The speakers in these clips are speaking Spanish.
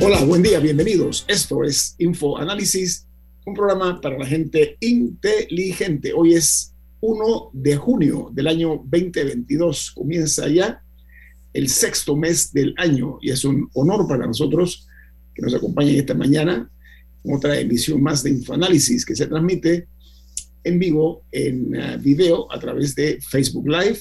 Hola, buen día, bienvenidos. Esto es Info Análisis, un programa para la gente inteligente. Hoy es 1 de junio del año 2022. Comienza ya el sexto mes del año y es un honor para nosotros que nos acompañen esta mañana en otra emisión más de Infoanálisis que se transmite en vivo en uh, video a través de Facebook Live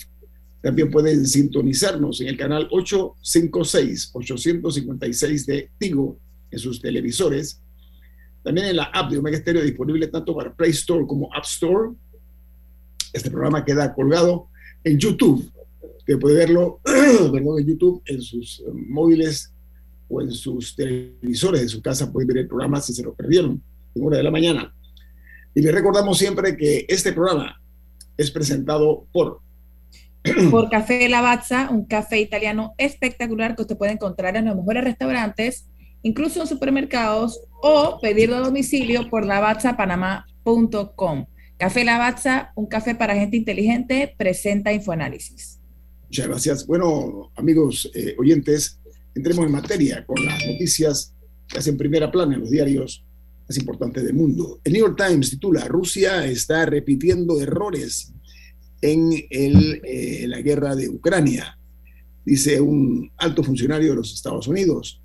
también pueden sintonizarnos en el canal 856, 856 de Tigo en sus televisores. También en la app de Omega Stereo disponible tanto para Play Store como App Store. Este programa queda colgado en YouTube. que puede verlo en YouTube en sus eh, móviles o en sus televisores de su casa. Pueden ver el programa si se lo perdieron en hora de la mañana. Y les recordamos siempre que este programa es presentado por por Café Lavazza, un café italiano espectacular que usted puede encontrar en los mejores restaurantes, incluso en supermercados, o pedirlo a domicilio por lavazzapanamá.com. Café Lavazza, un café para gente inteligente, presenta Infoanálisis. Muchas gracias. Bueno, amigos eh, oyentes, entremos en materia con las noticias que hacen primera plana en los diarios más importantes del mundo. El New York Times titula, Rusia está repitiendo errores en el, eh, la guerra de Ucrania, dice un alto funcionario de los Estados Unidos.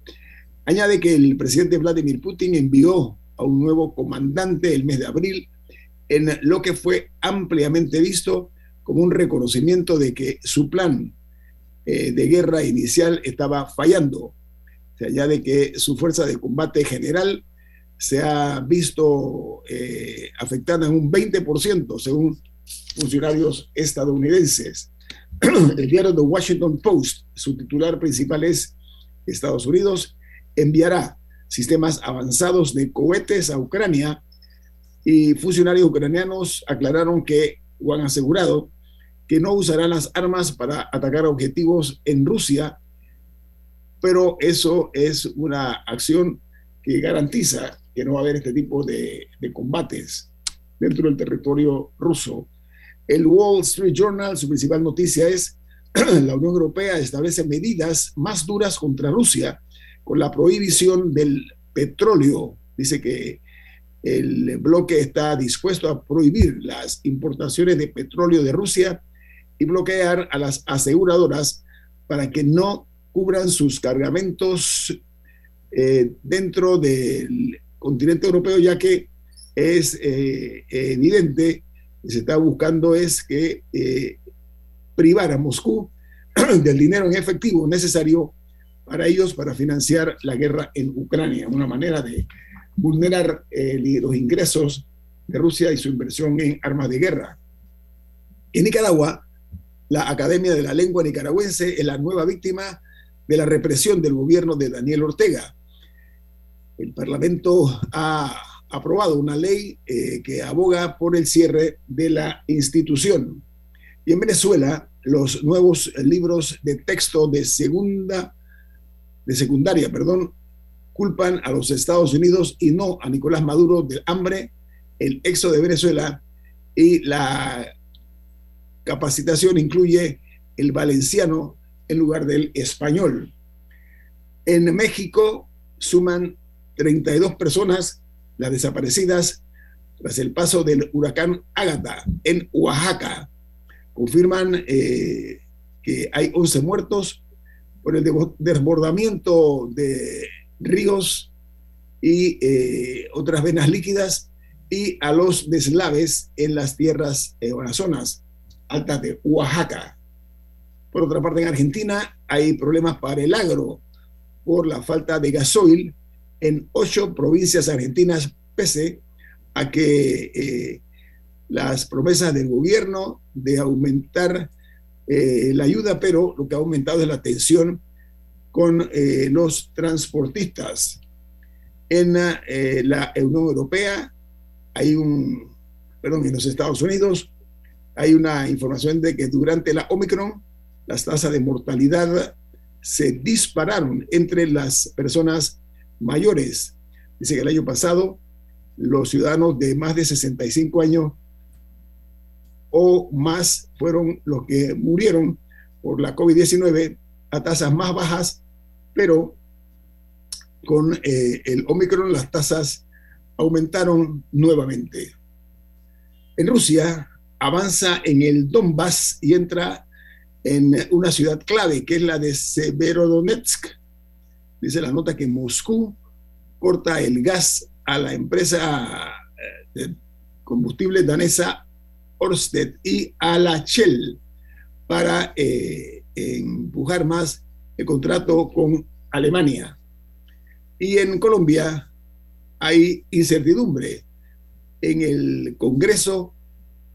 Añade que el presidente Vladimir Putin envió a un nuevo comandante el mes de abril en lo que fue ampliamente visto como un reconocimiento de que su plan eh, de guerra inicial estaba fallando. Se añade que su fuerza de combate general se ha visto eh, afectada en un 20%, según funcionarios estadounidenses. El diario The Washington Post, su titular principal es Estados Unidos enviará sistemas avanzados de cohetes a Ucrania y funcionarios ucranianos aclararon que o han asegurado que no usarán las armas para atacar objetivos en Rusia, pero eso es una acción que garantiza que no va a haber este tipo de, de combates dentro del territorio ruso. El Wall Street Journal, su principal noticia es la Unión Europea establece medidas más duras contra Rusia con la prohibición del petróleo. Dice que el bloque está dispuesto a prohibir las importaciones de petróleo de Rusia y bloquear a las aseguradoras para que no cubran sus cargamentos eh, dentro del continente europeo, ya que es eh, evidente se está buscando es que eh, privar a Moscú del dinero en efectivo necesario para ellos para financiar la guerra en Ucrania, una manera de vulnerar eh, los ingresos de Rusia y su inversión en armas de guerra. En Nicaragua, la Academia de la Lengua Nicaragüense es la nueva víctima de la represión del gobierno de Daniel Ortega. El Parlamento ha aprobado una ley eh, que aboga por el cierre de la institución. Y en Venezuela, los nuevos libros de texto de segunda, de secundaria, perdón, culpan a los Estados Unidos y no a Nicolás Maduro del hambre, el éxodo de Venezuela y la capacitación incluye el valenciano en lugar del español. En México suman 32 personas las desaparecidas tras el paso del huracán Ágata en Oaxaca. Confirman eh, que hay 11 muertos por el desbordamiento de ríos y eh, otras venas líquidas y a los deslaves en las tierras eh, o las zonas altas de Oaxaca. Por otra parte, en Argentina hay problemas para el agro por la falta de gasoil en ocho provincias argentinas, pese a que eh, las promesas del gobierno de aumentar eh, la ayuda, pero lo que ha aumentado es la tensión con eh, los transportistas. En la Unión Europea hay un, perdón, en los Estados Unidos hay una información de que durante la Omicron las tasas de mortalidad se dispararon entre las personas mayores. Dice que el año pasado los ciudadanos de más de 65 años o más fueron los que murieron por la COVID-19 a tasas más bajas, pero con eh, el Omicron las tasas aumentaron nuevamente. En Rusia avanza en el Donbass y entra en una ciudad clave, que es la de Severodonetsk. Dice la nota que Moscú corta el gas a la empresa eh, de combustible danesa Orsted y a la Shell para eh, empujar más el contrato con Alemania. Y en Colombia hay incertidumbre en el Congreso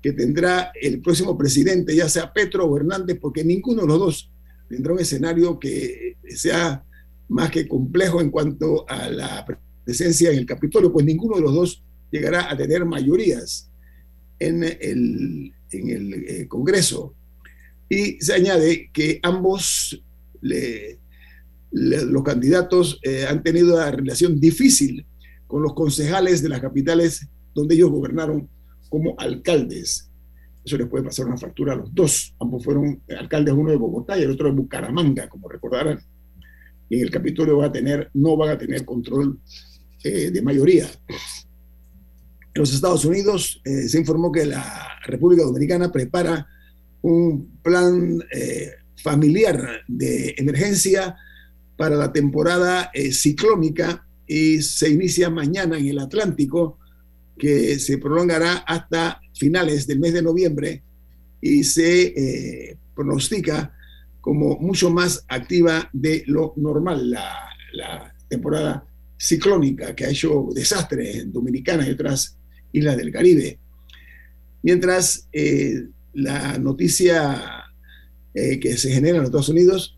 que tendrá el próximo presidente, ya sea Petro o Hernández, porque ninguno de los dos tendrá un escenario que sea más que complejo en cuanto a la presencia en el Capitolio, pues ninguno de los dos llegará a tener mayorías en el, en el eh, Congreso. Y se añade que ambos los candidatos eh, han tenido una relación difícil con los concejales de las capitales donde ellos gobernaron como alcaldes. Eso les puede pasar una factura a los dos. Ambos fueron alcaldes, uno de Bogotá y el otro de Bucaramanga, como recordarán. Y en el Capitolio va a tener, no van a tener control eh, de mayoría. En los Estados Unidos eh, se informó que la República Dominicana prepara un plan eh, familiar de emergencia para la temporada ciclónica y se inicia mañana en el Atlántico, que se prolongará hasta finales del mes de noviembre y se pronostica como mucho más activa de lo normal la, temporada ciclónica que ha hecho desastres en Dominicana y otras islas del Caribe. Mientras eh, la noticia eh, que se genera en los Estados Unidos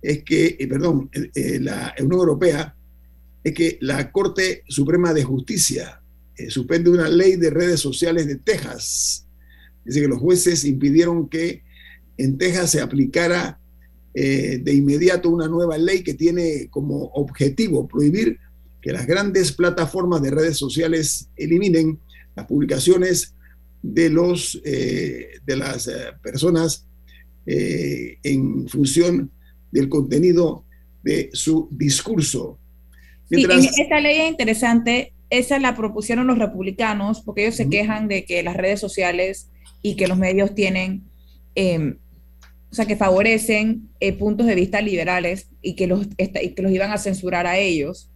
es que, perdón, la Unión Europea es que la Corte Suprema de Justicia eh, suspende una ley de redes sociales de Texas. Dice que los jueces impidieron que en Texas se aplicara eh, de inmediato una nueva ley que tiene como objetivo prohibir que las grandes plataformas de redes sociales eliminen las publicaciones de, los, eh, de las personas en función del contenido de su discurso esta ley es interesante. Esa la propusieron los republicanos porque ellos se quejan de que las redes sociales y que los medios tienen, em, sea, que favorecen eh, puntos de vista liberales y que los, y que los iban a censurar a ellos.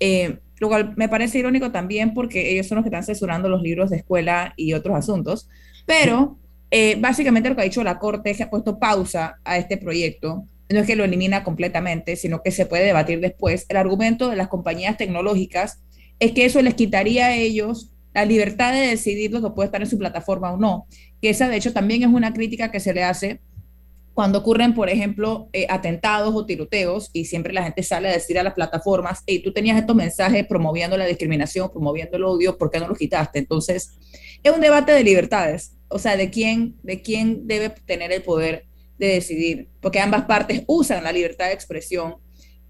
Eh, lo cual me parece irónico también porque ellos son los que están censurando los libros de escuela y otros asuntos. Pero eh, básicamente lo que ha dicho la Corte es que ha puesto pausa a este proyecto no es que lo elimina completamente, sino que se puede debatir después. El argumento de las compañías tecnológicas es que eso les quitaría a ellos la libertad de decidir lo que puede estar en su plataforma o no, que esa de hecho también es una crítica que se le hace cuando ocurren, por ejemplo, eh, atentados o tiroteos y siempre la gente sale a decir a las plataformas, hey, tú tenías estos mensajes promoviendo la discriminación, promoviendo el odio, ¿por qué no los quitaste? Entonces, es un debate de libertades, o sea, de quién, de quién debe tener el poder de decidir, porque ambas partes usan la libertad de expresión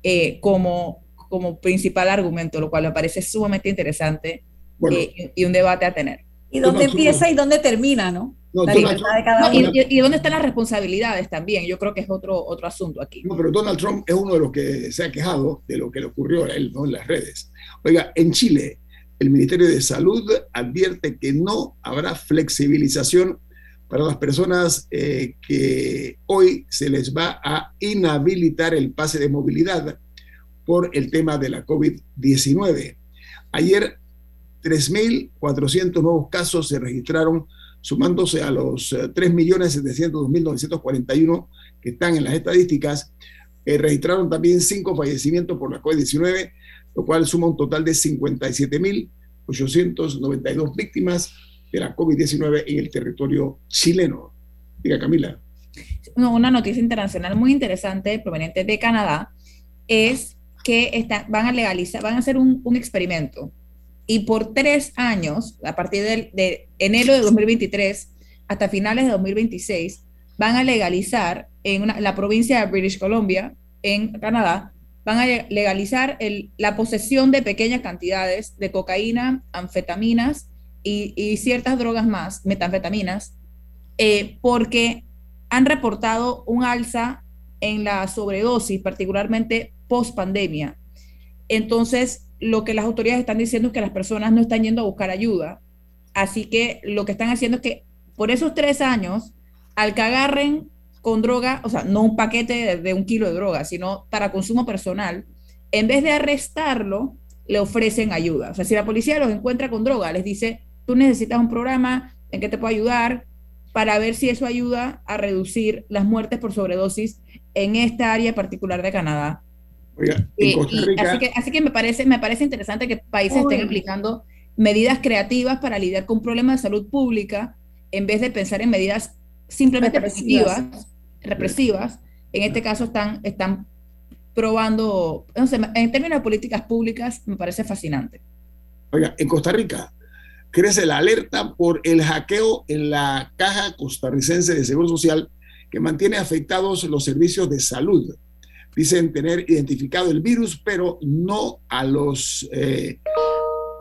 eh, como, como principal argumento, lo cual me parece sumamente interesante eh, y un debate a tener. ¿Y dónde empieza y dónde termina, no? La libertad de cada uno. Y, dónde están las responsabilidades también. Yo creo que es otro, otro asunto aquí. No, pero Donald Trump es uno de los que se ha quejado de lo que le ocurrió a él ¿no? en las redes. Oiga, en Chile, el Ministerio de Salud advierte que no habrá flexibilización para las personas eh, que hoy se les va a inhabilitar el pase de movilidad por el tema de la COVID-19. Ayer 3.400 nuevos casos se registraron, sumándose a los 3.702.941 eh, que están en las estadísticas. Eh, registraron también cinco fallecimientos por la COVID-19, lo cual suma un total de 57.892 víctimas de la COVID-19 en el territorio chileno. Diga, Camila. una noticia internacional muy interesante proveniente de Canadá es que van a legalizar, van a hacer un, experimento y por tres años, a partir de, enero de 2023 hasta finales de 2026, van a legalizar en la provincia de British Columbia, en Canadá, van a legalizar la posesión de pequeñas cantidades de cocaína, anfetaminas y, ciertas drogas más, metanfetaminas, eh, porque han reportado un alza en la sobredosis, particularmente post pandemia. Entonces, lo que las autoridades están diciendo es que las personas no están yendo a buscar ayuda. Así que lo que están haciendo es que por esos tres años, al que agarren con droga, o sea, no un paquete de, un kilo de droga, sino para consumo personal, en vez de arrestarlo, le ofrecen ayuda. O sea, si la policía los encuentra con droga, les dice, tú necesitas un programa en que te puedo ayudar para ver si eso ayuda a reducir las muertes por sobredosis en esta área particular de Canadá. Así, que, así que me parece, me parece interesante que países estén aplicando medidas creativas para lidiar con problemas de salud pública en vez de pensar en medidas simplemente represivas, represivas. En este caso están, están probando, no sé, en términos de políticas públicas me parece fascinante. Oiga, en Costa Rica crece la alerta por el hackeo en la caja costarricense de Seguro Social que mantiene afectados los servicios de salud dicen tener identificado el virus, pero no a los eh,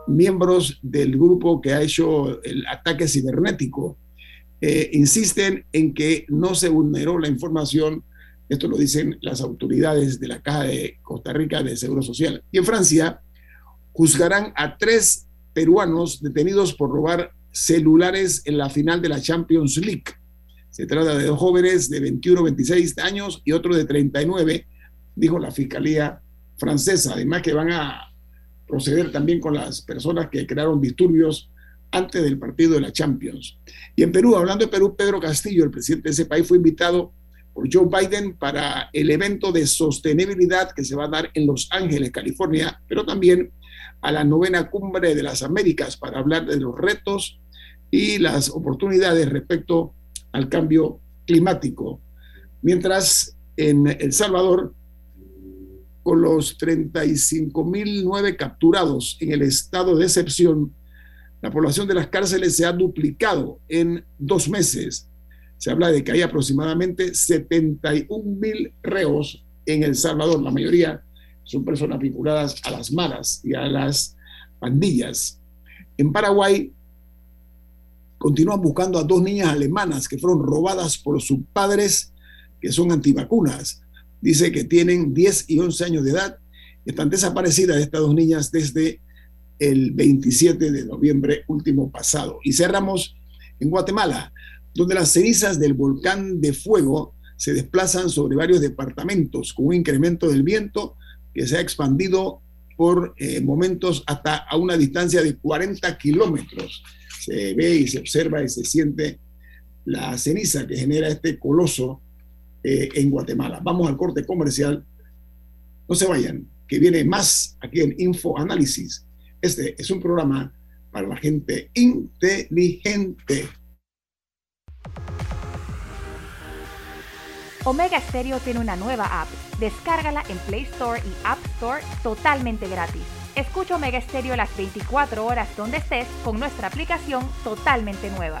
miembros del grupo que ha hecho el ataque cibernético. Eh, insisten en que no se vulneró la información, esto lo dicen las autoridades de la Caja de Costa Rica de Seguro Social. Y en Francia juzgarán a tres peruanos detenidos por robar celulares en la final de la Champions League. Se trata de dos jóvenes de 21, 26 años y otro de 39 dijo la Fiscalía francesa. Además que van a proceder también con las personas que crearon disturbios antes del partido de la Champions. Y en Perú, hablando de Perú, Pedro Castillo, el presidente de ese país, fue invitado por Joe Biden para el evento de sostenibilidad que se va a dar en Los Ángeles, California, pero también a la novena cumbre de las Américas para hablar de los retos y las oportunidades respecto al cambio climático. Mientras en El Salvador, con los 35.009 capturados en el estado de excepción, la población de las cárceles se ha duplicado en dos meses. Se habla de que hay aproximadamente 71.000 reos en El Salvador. La mayoría son personas vinculadas a las malas y a las pandillas. En Paraguay continúan buscando a dos niñas alemanas que fueron robadas por sus padres que son antivacunas dice que tienen 10 y 11 años de edad. Están desaparecidas estas dos niñas desde el 27 de noviembre último pasado. Y cerramos en Guatemala, donde las cenizas del volcán de fuego se desplazan sobre varios departamentos con un incremento del viento que se ha expandido por eh, momentos hasta a una distancia de 40 kilómetros. Se ve y se observa y se siente la ceniza que genera este coloso eh, en Guatemala. Vamos al corte comercial. No se vayan, que viene más aquí en Info Análisis. Este es un programa para la gente inteligente. Omega Stereo tiene una nueva app. Descárgala en Play Store y App Store totalmente gratis. Escucha Omega Stereo las 24 horas donde estés con nuestra aplicación totalmente nueva.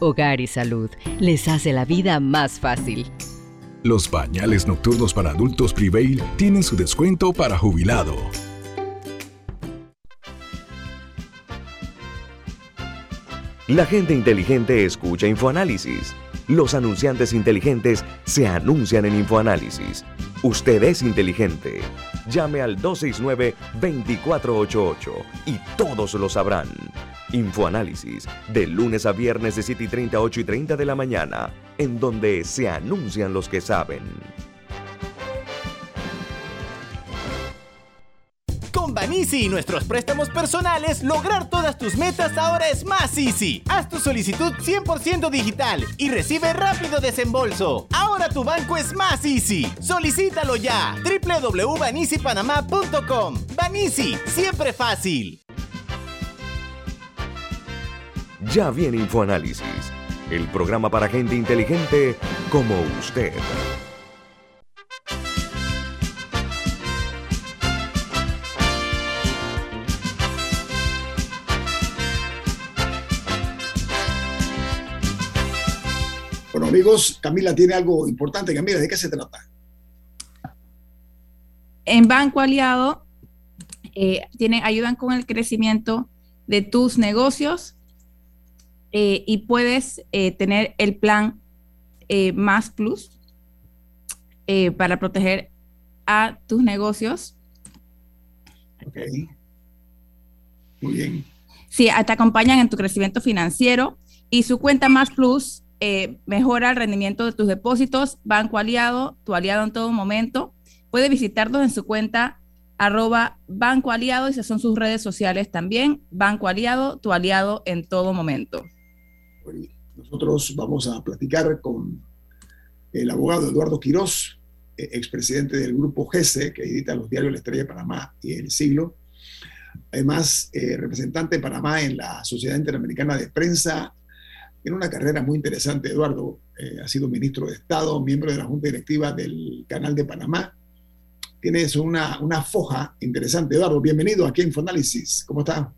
Hogar y Salud les hace la vida más fácil. Los pañales nocturnos para adultos Prevail tienen su descuento para jubilado. La gente inteligente escucha InfoAnálisis. Los anunciantes inteligentes se anuncian en InfoAnálisis. Usted es inteligente. Llame al 269-2488 y todos lo sabrán. Infoanálisis, de lunes a viernes de 7 y 30 a 8 y 30 de la mañana, en donde se anuncian los que saben. Con Banisi y nuestros préstamos personales, lograr todas tus metas ahora es más easy. Haz tu solicitud 100% digital y recibe rápido desembolso. Ahora tu banco es más easy. Solicítalo ya. www.banisipanamá.com. Banisi, siempre fácil. Ya viene InfoAnálisis, el programa para gente inteligente como usted. Bueno, amigos, Camila tiene algo importante. Camila, ¿de qué se trata? En Banco Aliado eh, ayudan con el crecimiento de tus negocios eh, y puedes eh, tener el plan Más Plus para proteger a tus negocios. Ok. Muy bien. Sí, te acompañan en tu crecimiento financiero y su cuenta Más Plus mejora el rendimiento de tus depósitos. Banco Aliado, tu aliado en todo momento. Puede visitarlos en su cuenta arroba Banco Aliado, esas son sus redes sociales también. Banco Aliado, tu aliado en todo momento. Nosotros vamos a platicar con el abogado Eduardo Quirós, eh, expresidente del grupo GESE, que edita los diarios La Estrella de Panamá y El Siglo. Además, eh, representante de Panamá en la Sociedad Interamericana de Prensa. Tiene una carrera muy interesante, Eduardo. Eh, ha sido ministro de Estado, miembro de la Junta Directiva del Canal de Panamá tienes una, una foja interesante. Eduardo, bienvenido aquí a Infoanálisis. ¿Cómo está?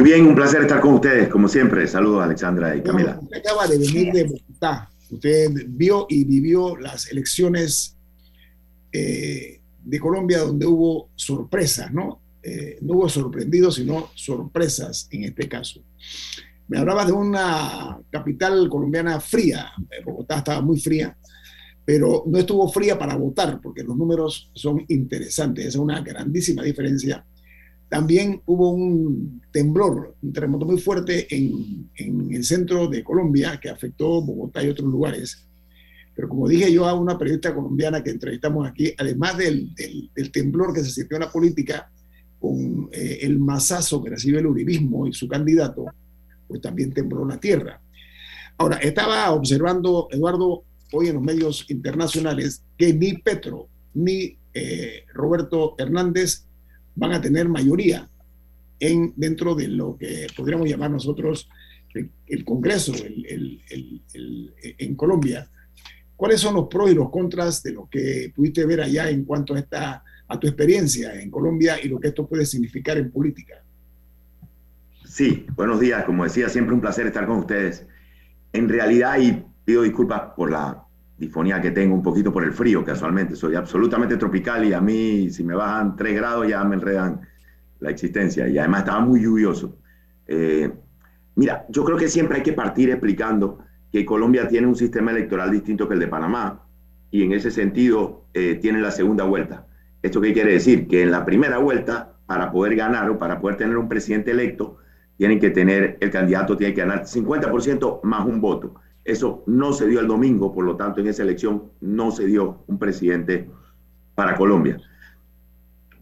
Muy bien, un placer estar con ustedes, como siempre. Saludos, Alexandra y Camila. usted acaba de venir de Bogotá. Usted vio y vivió las elecciones eh, de Colombia donde hubo sorpresas, ¿no? Eh, no hubo sorprendidos, sino sorpresas en este caso. Me hablaba de una capital colombiana fría. Bogotá estaba muy fría pero no estuvo fría para votar, porque los números son interesantes, es una grandísima diferencia. También hubo un temblor, un terremoto muy fuerte en, en el centro de Colombia que afectó Bogotá y otros lugares. Pero como dije yo a una periodista colombiana que entrevistamos aquí, además del, del, temblor que se sintió en la política, con eh, el masazo que recibe el uribismo y su candidato, pues también tembló la tierra. Ahora, estaba observando, Eduardo, hoy en los medios internacionales que ni Petro ni eh, Roberto Hernández van a tener mayoría en, dentro de lo que podríamos llamar nosotros el, Congreso en Colombia. ¿Cuáles son los pros y los contras de lo que pudiste ver allá en cuanto a, esta, a tu experiencia en Colombia y lo que esto puede significar en política? Sí, buenos días. Como decía, siempre un placer estar con ustedes. En realidad, y pido disculpas por la difonía que tengo, un poquito por el frío casualmente. Soy absolutamente tropical y a mí si me bajan 3 grados ya me enredan la existencia. Y además estaba muy lluvioso. Eh, mira, yo creo que siempre hay que partir explicando que Colombia tiene un sistema electoral distinto que el de Panamá y en ese sentido eh, tiene la segunda vuelta. ¿Esto qué quiere decir? Que en la primera vuelta, para poder ganar o para poder tener un presidente electo, tienen que tener, el candidato tiene que ganar 50% más un voto. Eso no se dio el domingo, por lo tanto en esa elección no se dio un presidente para Colombia.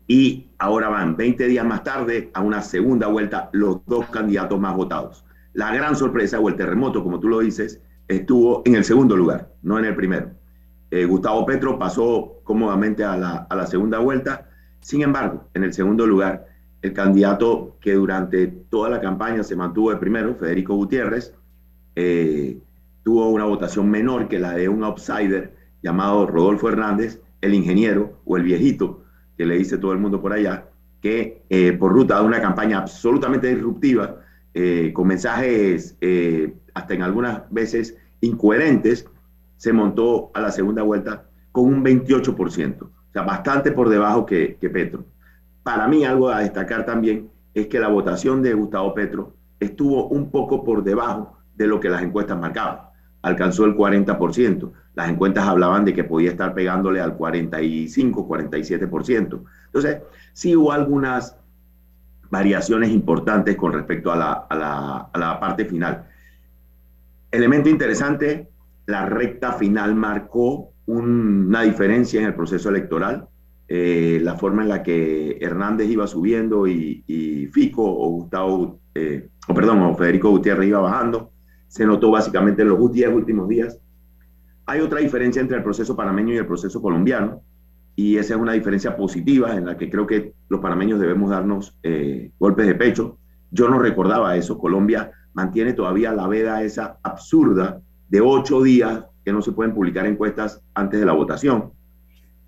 Y ahora van 20 días más tarde a una segunda vuelta los dos candidatos más votados. La gran sorpresa o el terremoto, como tú lo dices, estuvo en el segundo lugar, no en el primero. Eh, Gustavo Petro pasó cómodamente a la, a la segunda vuelta. Sin embargo, en el segundo lugar, el candidato que durante toda la campaña se mantuvo de primero, Federico Gutiérrez, eh, tuvo una votación menor que la de un outsider llamado Rodolfo Hernández, el ingeniero o el viejito, que le dice todo el mundo por allá, que eh, por ruta de una campaña absolutamente disruptiva, eh, con mensajes eh, hasta en algunas veces incoherentes, se montó a la segunda vuelta con un 28%, o sea, bastante por debajo que, que Petro. Para mí algo a destacar también es que la votación de Gustavo Petro estuvo un poco por debajo de lo que las encuestas marcaban alcanzó el 40%. Las encuestas hablaban de que podía estar pegándole al 45, 47%. Entonces, sí hubo algunas variaciones importantes con respecto a la, a la, parte final. Elemento interesante, la recta final marcó una diferencia en el proceso electoral. Eh, la forma en la que Hernández iba subiendo y, Fico o Gustavo, eh, o perdón, o Federico Gutiérrez iba bajando se notó básicamente en los 10 últimos días. Hay otra diferencia entre el proceso panameño y el proceso colombiano, y esa es una diferencia positiva en la que creo que los panameños debemos darnos eh, golpes de pecho. Yo no recordaba eso. Colombia mantiene todavía la veda esa absurda de ocho días que no se pueden publicar encuestas antes de la votación.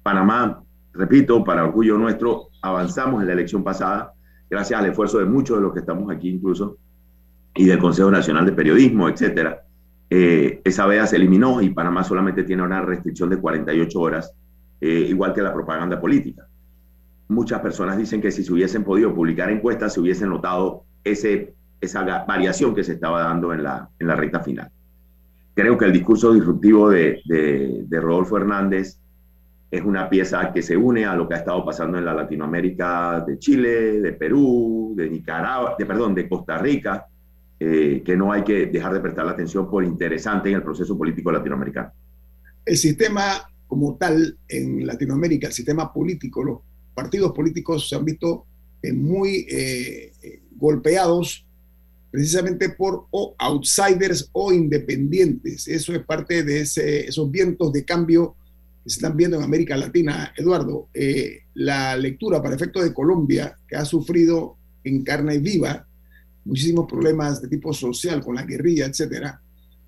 Panamá, repito, para orgullo nuestro, avanzamos en la elección pasada, gracias al esfuerzo de muchos de los que estamos aquí incluso, y del Consejo Nacional de Periodismo, etcétera. eh, esa veda se eliminó y Panamá solamente tiene una restricción de 48 horas, eh, igual que la propaganda política. Muchas personas dicen que si se hubiesen podido publicar encuestas, se hubiesen notado ese, esa variación que se estaba dando en la, en la recta final. Creo que el discurso disruptivo de, de, de Rodolfo Hernández es una pieza que se une a lo que ha estado pasando en la Latinoamérica de Chile, de Perú, de Nicaragua, de, perdón, de Costa Rica, eh, que no hay que dejar de prestar la atención por interesante en el proceso político latinoamericano. El sistema como tal en Latinoamérica, el sistema político, los partidos políticos se han visto eh, muy eh, golpeados precisamente por o outsiders o independientes. Eso es parte de esos vientos de cambio que se están viendo en América Latina. Eduardo, la lectura para efectos de Colombia, que ha sufrido en carne viva muchísimos problemas de tipo social con la guerrilla, etcétera.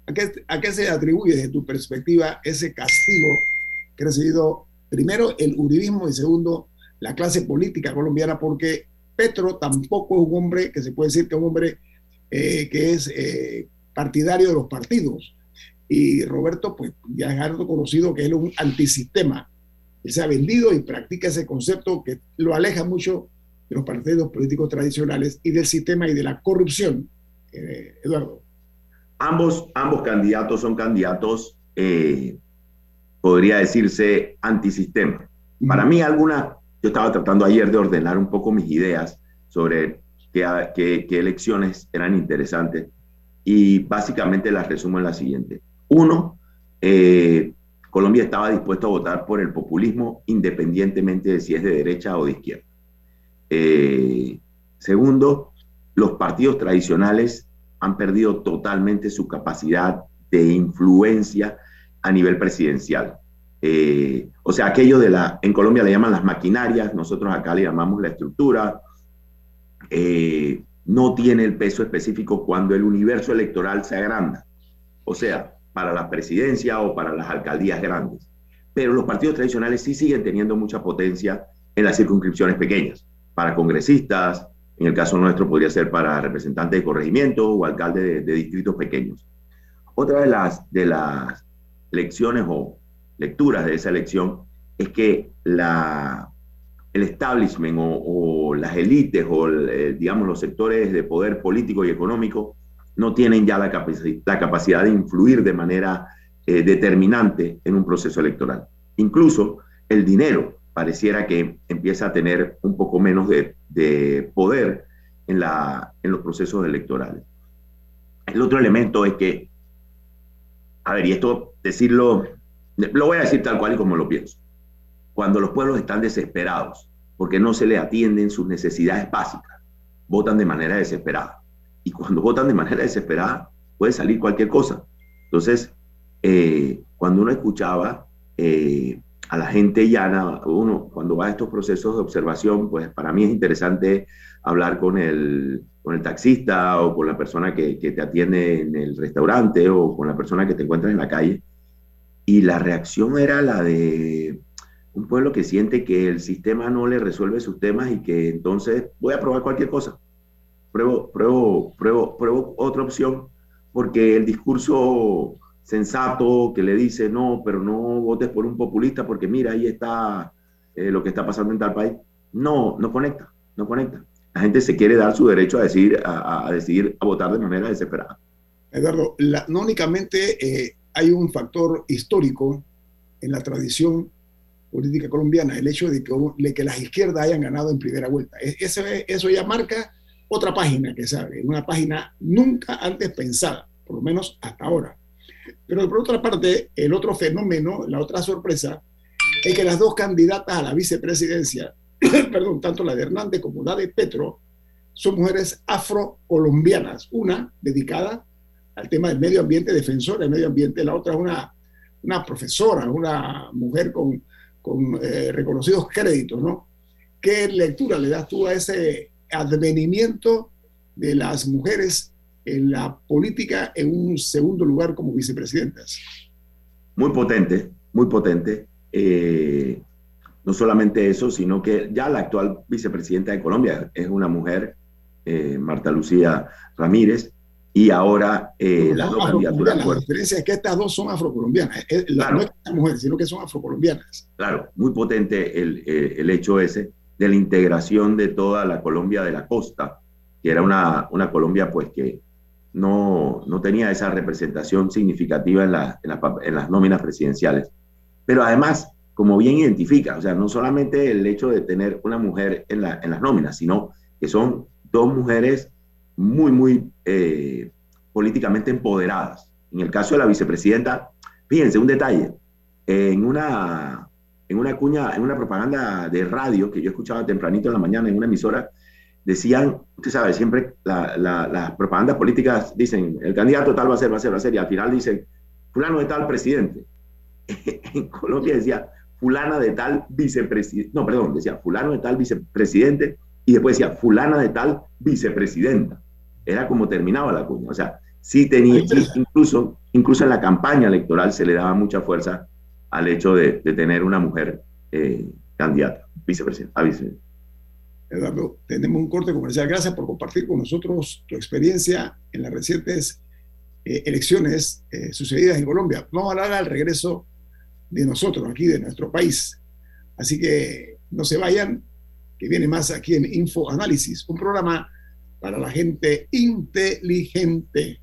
¿A qué, ¿A qué se atribuye desde tu perspectiva ese castigo que ha recibido primero el uribismo y segundo la clase política colombiana? Porque Petro tampoco es un hombre que se puede decir que es un hombre eh, que es eh, partidario de los partidos. Y Roberto, pues ya es algo conocido que él es un antisistema. Él se ha vendido y practica ese concepto que lo aleja mucho de los partidos políticos tradicionales y del sistema y de la corrupción. Eh, Eduardo. Ambos, ambos candidatos son candidatos, podría decirse, antisistema. Para mí, alguna, yo estaba tratando ayer de ordenar un poco mis ideas sobre qué, elecciones eran interesantes y básicamente las resumo en la siguiente. Uno, eh, Colombia estaba dispuesto a votar por el populismo independientemente de si es de derecha o de izquierda. Eh, segundo, los partidos tradicionales han perdido totalmente su capacidad de influencia a nivel presidencial. Eh, o sea, aquello de la, en Colombia le llaman las maquinarias, nosotros acá le llamamos la estructura, eh, no tiene el peso específico cuando el universo electoral se agranda, o sea, para la presidencia o para las alcaldías grandes. Pero los partidos tradicionales sí siguen teniendo mucha potencia en las circunscripciones pequeñas, para congresistas, en el caso nuestro podría ser para representantes de corregimiento o alcalde de, distritos pequeños. Otra de las, de las lecciones o lecturas de esa elección es que la, el establishment o, las élites o, eh, digamos, los sectores de poder político y económico no tienen ya la, la capacidad de influir de manera eh, determinante en un proceso electoral. Incluso el dinero pareciera que empieza a tener un poco menos de, de poder en, la, en los procesos electorales. El otro elemento es que, a ver, y esto decirlo, lo voy a decir tal cual y como lo pienso cuando los pueblos están desesperados porque no se le atienden sus necesidades básicas, votan de manera desesperada. Y cuando votan de manera desesperada, puede salir cualquier cosa. Entonces, eh, cuando uno escuchaba eh, a la gente llana, uno cuando va a estos procesos de observación, pues para mí es interesante hablar con el, con el taxista o con la persona que, te atiende en el restaurante o con la persona que te encuentras en la calle. Y la reacción era la de, un pueblo que siente que el sistema no le resuelve sus temas y que entonces voy a probar cualquier cosa. Pruebo, pruebo, pruebo, pruebo otra opción porque el discurso sensato que le dice no, pero no votes por un populista porque mira, ahí está eh, lo que está pasando en tal país. No, no conecta, no conecta. La gente se quiere dar su derecho a decidir, a, decidir, a votar de manera desesperada. Eduardo, no únicamente eh, hay un factor histórico en la tradición política colombiana, el hecho de que, las izquierdas hayan ganado en primera vuelta. E, eso, eso ya marca otra página que sabe, una página nunca antes pensada, por lo menos hasta ahora. Pero por otra parte, el otro fenómeno, la otra sorpresa, es que las dos candidatas a la vicepresidencia, perdón, tanto la de Hernández como la de Petro, son mujeres afrocolombianas, una dedicada al tema del medio ambiente, defensora del medio ambiente, la otra una, una profesora, una mujer con con eh, reconocidos créditos, ¿no? ¿Qué lectura le das tú a ese advenimiento de las mujeres en la política en un segundo lugar como vicepresidentas? Muy potente, muy potente. Eh, no solamente eso, sino que ya la actual vicepresidenta de Colombia es una mujer, eh, Marta Lucía Ramírez, y ahora eh, las dos candidaturas. La diferencia es que estas dos son afrocolombianas, no es que mujeres, sino que son afrocolombianas. Claro, muy potente el, eh, el, hecho ese de la integración de toda la Colombia de la costa, que era una, una Colombia pues que no, no tenía esa representación significativa en, la, en, en las nóminas presidenciales. Pero además, como bien identifica, o sea, no solamente el hecho de tener una mujer en, la, en las nóminas, sino que son dos mujeres muy, muy eh, políticamente empoderadas. En el caso de la vicepresidenta, fíjense, un detalle, en una, en una cuña, en una propaganda de radio que yo escuchaba tempranito en la mañana en una emisora, decían, usted sabe, siempre las propagandas políticas dicen, el candidato tal va a ser, va a ser, va a ser, y al final dicen, fulano de tal presidente. en Colombia decía, fulana de tal vicepresidente, no, perdón, decía, fulano de tal vicepresidente, y después decía, fulana de tal vicepresidenta. Era como terminaba la cuña. O sea, sí tenía, incluso, incluso en la campaña electoral se le daba mucha fuerza al hecho de, tener una mujer eh, candidata, vicepresidenta, a vicepresidenta. Eduardo, tenemos un corte comercial. Gracias por compartir con nosotros tu experiencia en las recientes eh, elecciones eh, sucedidas en Colombia. Vamos a hablar al regreso de nosotros, aquí de nuestro país. Así que no se vayan, que viene más aquí en Info Análisis, un programa para la gente inteligente.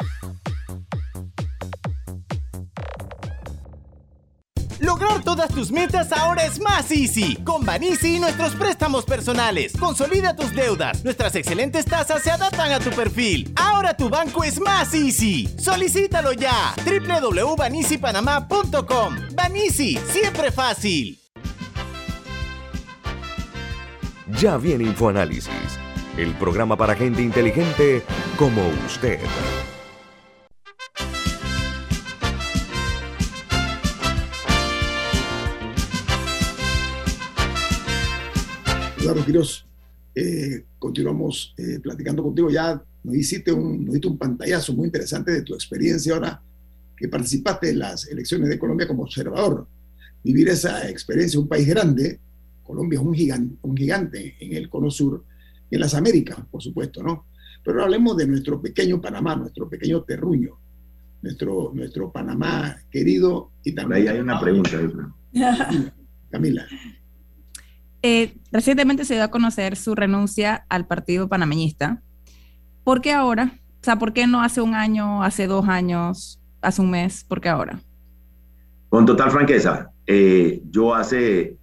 Lograr todas tus metas ahora es más easy. Con Banisi y nuestros préstamos personales. Consolida tus deudas. Nuestras excelentes tasas se adaptan a tu perfil. Ahora tu banco es más easy. Solicítalo ya. www.banisipanamá.com. Banisi, siempre fácil. Ya viene InfoAnálisis, el programa para gente inteligente como usted. Eduardo Quiroz, eh, continuamos eh, platicando contigo. Ya nos hiciste, un, nos un pantallazo muy interesante de tu experiencia ahora que participaste en las elecciones de Colombia como observador. Vivir esa experiencia en un país grande, Colombia es un gigante, un gigante en el cono sur y en las Américas, por supuesto, ¿no? Pero hablemos de nuestro pequeño Panamá, nuestro pequeño terruño, nuestro, nuestro Panamá querido y también... ahí hay una pregunta. Camila. Eh, recientemente se dio a conocer su renuncia al partido panameñista. ¿Por qué ahora? O sea, ¿por qué no hace un año, hace dos años, hace un mes? ¿Por qué ahora? Con total franqueza, eh, yo hace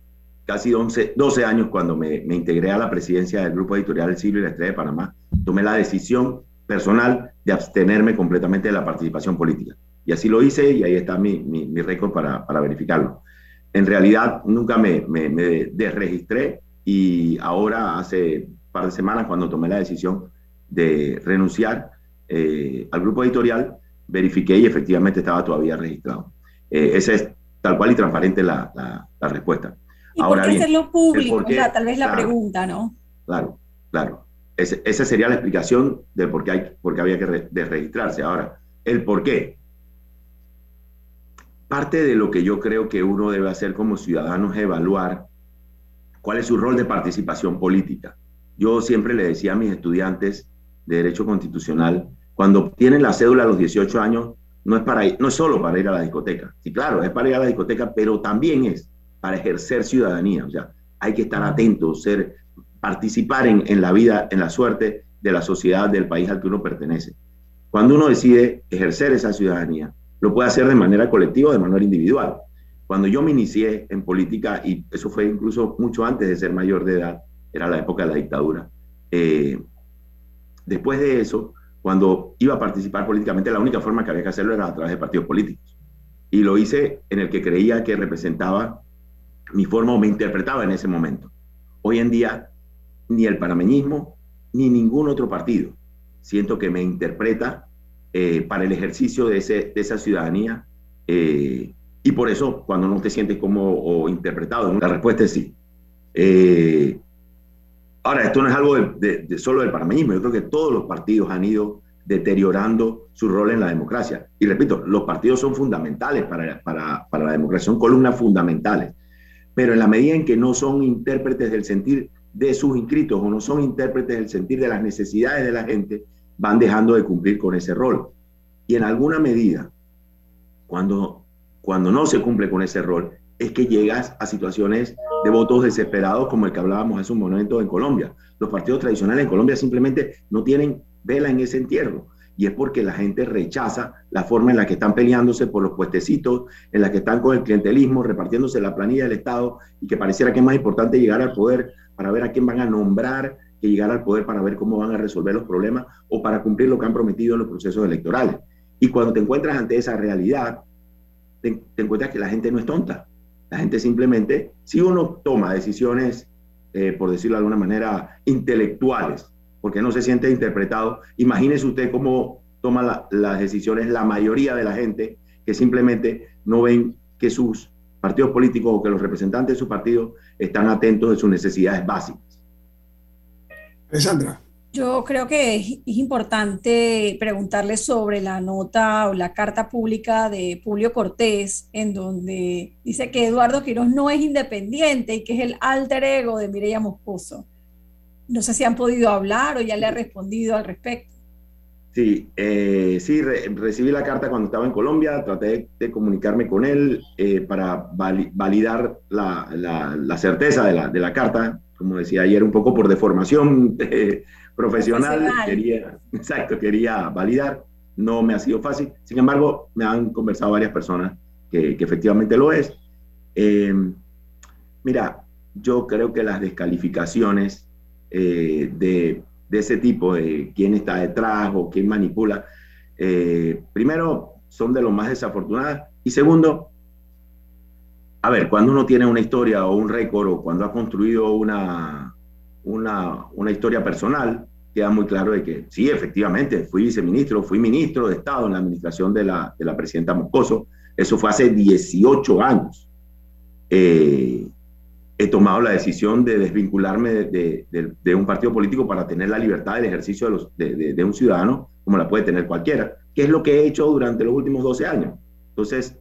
casi 11, 12 años cuando me, integré a la presidencia del Grupo Editorial El Siglo y la Estrella de Panamá, tomé la decisión personal de abstenerme completamente de la participación política. Y así lo hice y ahí está mi, récord para verificarlo en realidad nunca me, me, desregistré y ahora hace un par de semanas cuando tomé la decisión de renunciar eh, al grupo editorial, verifiqué y efectivamente estaba todavía registrado. Eh, esa es tal cual y transparente la, la, respuesta. ¿Y ahora por qué hacerlo público? tal vez la pregunta, ¿no? Claro, claro. esa sería la explicación de por qué, hay, por qué había que registrarse. Ahora, el por qué parte de lo que yo creo que uno debe hacer como ciudadano es evaluar cuál es su rol de participación política. Yo siempre le decía a mis estudiantes de Derecho Constitucional, cuando tienen la cédula a los 18 años, no es, para no es solo para ir a la discoteca. Sí, claro, es para ir a la discoteca, pero también es para ejercer ciudadanía. O sea, hay que estar atentos, ser, participar en, en la vida, en la suerte de la sociedad del país al que uno pertenece. Cuando uno decide ejercer esa ciudadanía, lo puede hacer de manera colectiva o de manera individual. Cuando yo me inicié en política, y eso fue incluso mucho antes de ser mayor de edad, era la época de la dictadura, eh, después de eso, cuando iba a participar políticamente, la única forma que había que hacerlo era a través de partidos políticos. Y lo hice en el que creía que representaba mi forma o me interpretaba en ese momento. Hoy en día, ni el panameñismo, ni ningún otro partido siento que me interpreta eh, para el ejercicio de, ese, de esa ciudadanía. Eh, y por eso, cuando no te sientes como o interpretado, la respuesta es sí. Eh, ahora, esto no es algo de, solo del panameñismo, yo creo que todos los partidos han ido deteriorando su rol en la democracia. Y repito, los partidos son fundamentales para, para, para la democracia, son columnas fundamentales, pero en la medida en que no son intérpretes del sentir de sus inscritos o no son intérpretes del sentir de las necesidades de la gente, van dejando de cumplir con ese rol. Y en alguna medida, cuando, cuando no se cumple con ese rol, es que llegas a situaciones de votos desesperados como el que hablábamos hace un momento en Colombia. Los partidos tradicionales en Colombia simplemente no tienen vela en ese entierro. Y es porque la gente rechaza la forma en la que están peleándose por los puestecitos, en la que están con el clientelismo, repartiéndose la planilla del Estado y que pareciera que es más importante llegar al poder para ver a quién van a nombrar que llegar al poder para ver cómo van a resolver los problemas o para cumplir lo que han prometido en los procesos electorales. Y cuando te encuentras ante esa realidad, te, encuentras que la gente no es tonta. La gente simplemente, si uno toma decisiones, eh, por decirlo de alguna manera, intelectuales, porque no se siente interpretado. Imagínese usted cómo toma las decisiones la mayoría de la gente que simplemente no ven que sus partidos políticos o que los representantes de su partido están atentos de sus necesidades básicas. Alessandra. Yo creo que es, importante preguntarle sobre la nota o la carta pública de Julio Cortés, en donde dice que Eduardo Quiroz no es independiente y que es el alter ego de Mireya Moscoso. No sé si han podido hablar o ya le ha respondido al respecto. Sí, eh, sí, recibí la carta cuando estaba en Colombia, traté de, comunicarme con él eh, para validar la, certeza de la, de la, carta, como decía ayer, un poco por deformación eh, profesional, quería, exacto, quería validar, no me ha sido fácil, sin embargo, me han conversado varias personas que, que efectivamente lo es. mira, yo creo que las descalificaciones eh, de, ese tipo, de quién está detrás o quién manipula, eh, primero, son de lo más desafortunadas. Y segundo, a ver, cuando uno tiene una historia o un récord o cuando ha construido una, una, una historia personal, queda muy claro de que sí, efectivamente, fui viceministro, fui ministro de Estado en la administración de la, de la presidenta Moscoso. Eso fue hace 18 años. Eh, he tomado la decisión de desvincularme de, un partido político para tener la libertad del ejercicio de, los, de, un ciudadano como la puede tener cualquiera, que es lo que he hecho durante los últimos 12 años. Entonces,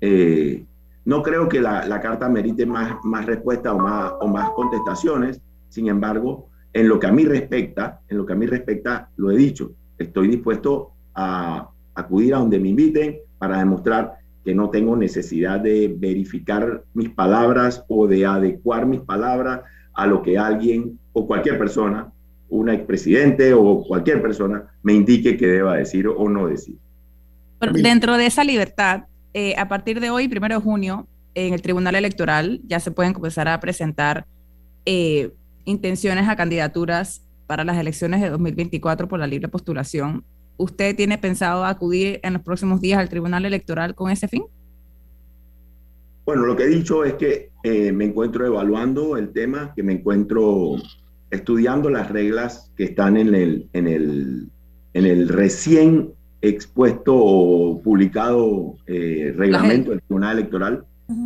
eh, no creo que la, carta merite más, más respuesta o más, o más contestaciones, sin embargo, en lo que a mí respecta, en lo que a mí respecta, lo he dicho, estoy dispuesto a acudir a donde me inviten para demostrar que no tengo necesidad de verificar mis palabras o de adecuar mis palabras a lo que alguien o cualquier persona, una expresidente o cualquier persona, me indique que deba decir o no decir. Dentro de esa libertad, eh, a partir de hoy, primero de junio, en el Tribunal Electoral ya se pueden comenzar a presentar eh, intenciones a candidaturas para las elecciones de 2024 por la libre postulación ¿usted tiene pensado acudir en los próximos días al Tribunal Electoral con ese fin? Bueno, lo que he dicho es que eh, me encuentro evaluando el tema, que me encuentro estudiando las reglas que están en el, en el, en el recién expuesto o publicado eh, reglamento del Tribunal Electoral,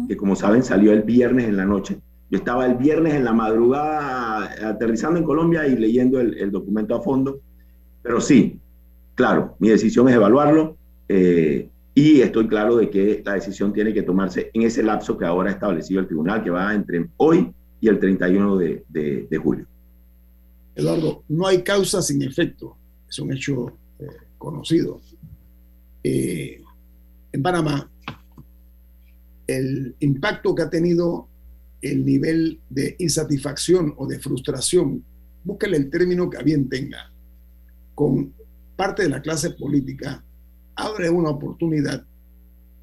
que como saben salió el viernes en la noche. Yo estaba el viernes en la madrugada aterrizando en Colombia y leyendo el, el documento a fondo, pero sí, Claro, mi decisión es evaluarlo eh, y estoy claro de que la decisión tiene que tomarse en ese lapso que ahora ha establecido el tribunal, que va entre hoy y el 31 de, de, julio. Eduardo, no hay causa sin efecto, es un hecho eh, conocido. Eh, en Panamá, el impacto que ha tenido el nivel de insatisfacción o de frustración, búsquele el término que bien tenga, con parte de la clase política abre una oportunidad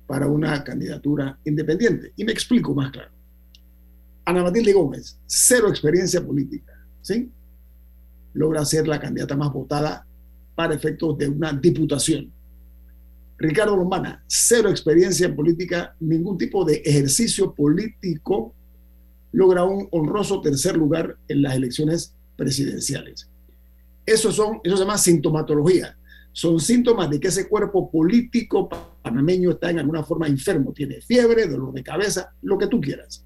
para una candidatura independiente. Y me explico más claro. Ana Matilde Gómez, cero experiencia política, ¿sí? Logra ser la candidata más votada para efectos de una diputación. Ricardo Lombana, cero experiencia política, ningún tipo de ejercicio político, logra un honroso tercer lugar en las elecciones presidenciales. Eso, son, eso se sintomatología. Son síntomas de que ese cuerpo político panameño está en alguna forma enfermo, tiene fiebre, dolor de cabeza, lo que tú quieras.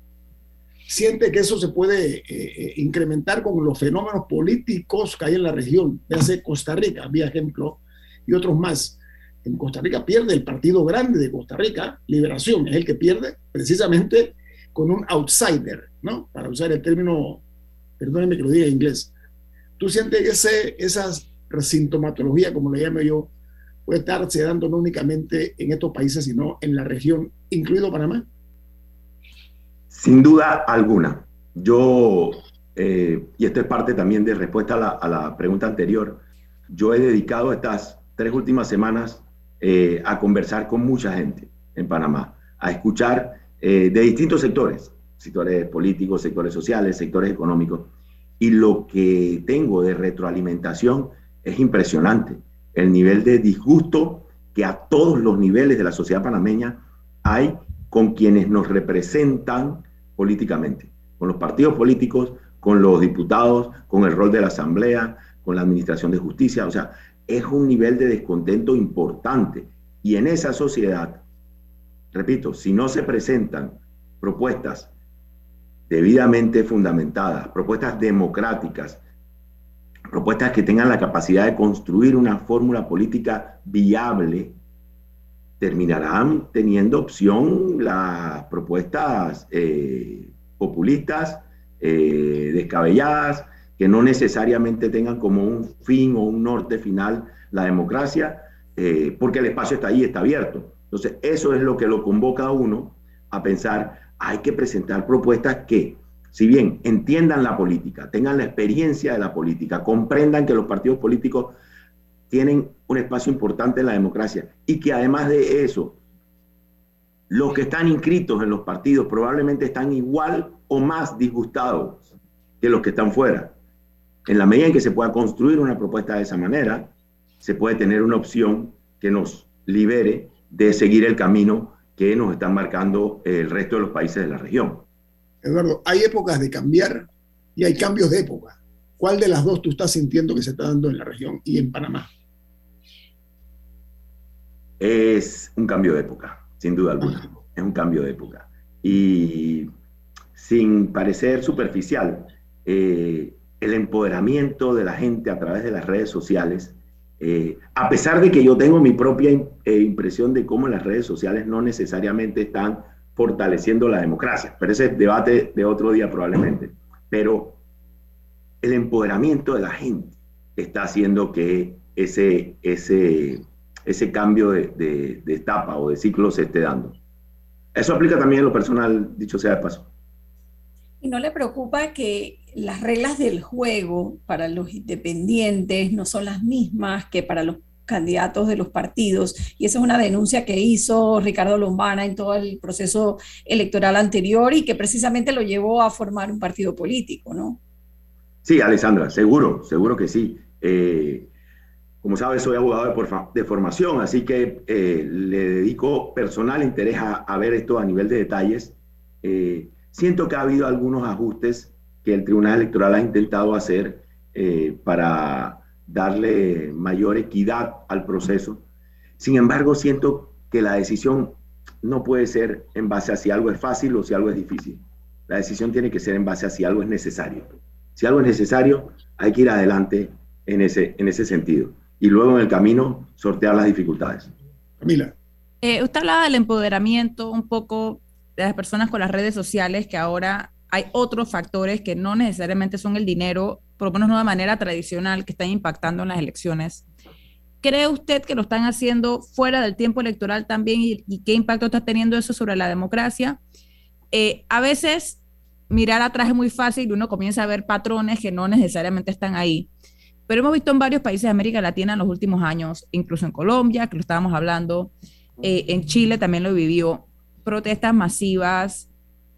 Siente que eso se puede eh, eh, incrementar con los fenómenos políticos que hay en la región. Hace Costa Rica, vía ejemplo, y otros más. En Costa Rica pierde el partido grande de Costa Rica, Liberación, es el que pierde precisamente con un outsider, ¿no? Para usar el término, perdónenme que lo diga en inglés. ¿Tú sientes ese, esa sintomatología, como le llamo yo, puede estarse dando no únicamente en estos países, sino en la región, incluido Panamá? Sin duda alguna. Yo, eh, y esto es parte también de respuesta a la, a la, pregunta anterior, yo he dedicado estas tres últimas semanas eh, a conversar con mucha gente en Panamá, a escuchar eh, de distintos sectores, sectores políticos, sectores sociales, sectores económicos, y lo que tengo de retroalimentación es impresionante. El nivel de disgusto que a todos los niveles de la sociedad panameña hay con quienes nos representan políticamente, con los partidos políticos, con los diputados, con el rol de la Asamblea, con la Administración de Justicia. O sea, es un nivel de descontento importante. Y en esa sociedad, repito, si no se presentan propuestas debidamente fundamentadas, propuestas democráticas, propuestas que tengan la capacidad de construir una fórmula política viable, terminarán teniendo opción las propuestas eh, populistas, eh, descabelladas, que no necesariamente tengan como un fin o un norte final la democracia, eh, porque el espacio está ahí, está abierto. Entonces, eso es lo que lo convoca a uno a pensar, hay que presentar propuestas que si bien entiendan la política, tengan la experiencia de la política, comprendan que los partidos políticos tienen un espacio importante en la democracia y que además de eso, los que están inscritos en los partidos probablemente están igual o más disgustados que los que están fuera. En la medida en que se pueda construir una propuesta de esa manera, se puede tener una opción que nos libere de seguir el camino que nos están marcando el resto de los países de la región. Eduardo, hay épocas de cambiar y hay cambios de época. ¿Cuál de las dos tú estás sintiendo que se está dando en la región y en Panamá? Es un cambio de época, sin duda alguna. Es un cambio de época. Y sin parecer superficial, eh, el empoderamiento de la gente a través de las redes sociales, eh, a pesar de que yo tengo mi propia eh, impresión de cómo las redes sociales no necesariamente están fortaleciendo la democracia. Pero ese debate de otro día probablemente. Pero el empoderamiento de la gente está haciendo que ese, ese, ese cambio de, de, etapa o de ciclo se esté dando. Eso aplica también en lo personal, dicho sea de paso. ¿Y no le preocupa que las reglas del juego para los independientes no son las mismas que para los candidatos de los partidos. Y esa es una denuncia que hizo Ricardo Lombana en todo el proceso electoral anterior y que precisamente lo llevó a formar un partido político, ¿no? Sí, Alessandra, seguro, seguro que sí. Eh, como sabes, soy abogado de, formación, así que eh, le dedico personal interés a, ver esto a nivel de detalles. Eh, siento que ha habido algunos ajustes que el Tribunal Electoral ha intentado hacer para darle mayor equidad al proceso. Sin embargo, siento que la decisión no puede ser en base a si algo es fácil o si algo es difícil. La decisión tiene que ser en base a si algo es necesario. Si algo es necesario, hay que ir adelante en ese, en ese sentido. Y luego en el camino sortear las dificultades. Camila. Eh, usted hablaba del empoderamiento un poco de las personas con las redes sociales, que ahora hay otros factores que no necesariamente son el dinero por lo menos de una manera tradicional, que están impactando en las elecciones. ¿Cree usted que lo están haciendo fuera del tiempo electoral también y, qué impacto está teniendo eso sobre la democracia? Eh, a veces mirar atrás es muy fácil y uno comienza a ver patrones que no necesariamente están ahí. Pero hemos visto en varios países de América Latina en los últimos años, incluso en Colombia, que lo estábamos hablando, eh, en Chile también lo vivió, protestas masivas,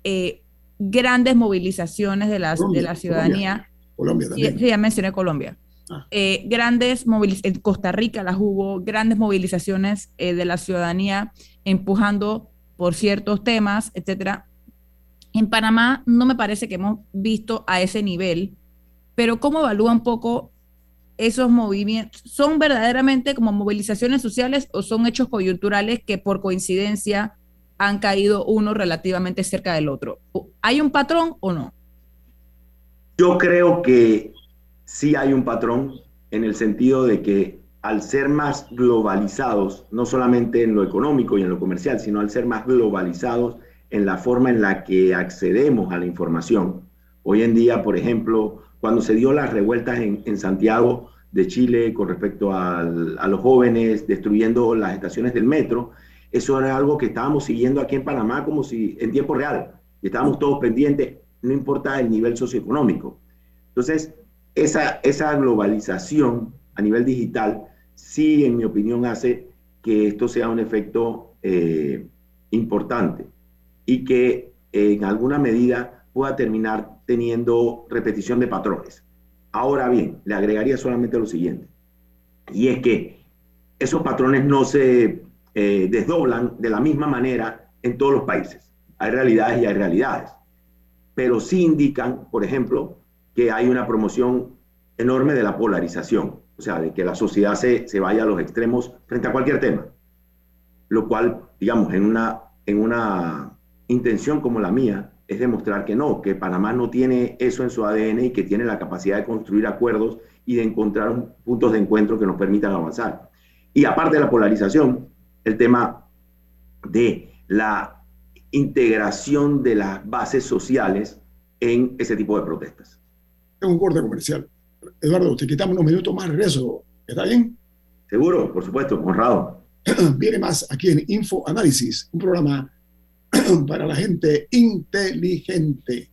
eh, grandes movilizaciones de, las, de la ciudadanía. Colombia también. Sí, ya mencioné Colombia. Ah. Eh, grandes movilizaciones, en Costa Rica las hubo, grandes movilizaciones eh, de la ciudadanía empujando por ciertos temas, etcétera. En Panamá no me parece que hemos visto a ese nivel, pero ¿cómo evalúa un poco esos movimientos? ¿Son verdaderamente como movilizaciones sociales o son hechos coyunturales que por coincidencia han caído uno relativamente cerca del otro? ¿Hay un patrón o no? Yo creo que sí hay un patrón en el sentido de que al ser más globalizados, no solamente en lo económico y en lo comercial, sino al ser más globalizados en la forma en la que accedemos a la información. Hoy en día, por ejemplo, cuando se dio las revueltas en, Santiago de Chile con respecto a los jóvenes destruyendo las estaciones del metro, eso era algo que estábamos siguiendo aquí en Panamá como si en tiempo real. Y estábamos todos pendientes, no importa el nivel socioeconómico. Entonces, esa, esa globalización a nivel digital sí, en mi opinión, hace que esto sea un efecto eh, importante y que en alguna medida pueda terminar teniendo repetición de patrones. Ahora bien, le agregaría solamente lo siguiente, y es que esos patrones no se eh, desdoblan de la misma manera en todos los países. Hay realidades y hay realidades, pero sí indican, por ejemplo, que hay una promoción enorme de la polarización o sea, de que la sociedad se, se vaya a los extremos frente a cualquier tema. Lo cual, digamos, en una, en una intención como la mía, es demostrar que no, que Panamá no tiene eso en su ADN y que tiene la capacidad de construir acuerdos y de encontrar puntos de encuentro que nos permitan avanzar. Y aparte de la polarización, el tema de la integración de las bases sociales en ese tipo de protestas. Es un corte comercial. Eduardo, te quitamos unos minutos más, regreso. ¿Está bien? Seguro, por supuesto, honrado. Viene más aquí en Info Análisis, un programa para la gente inteligente.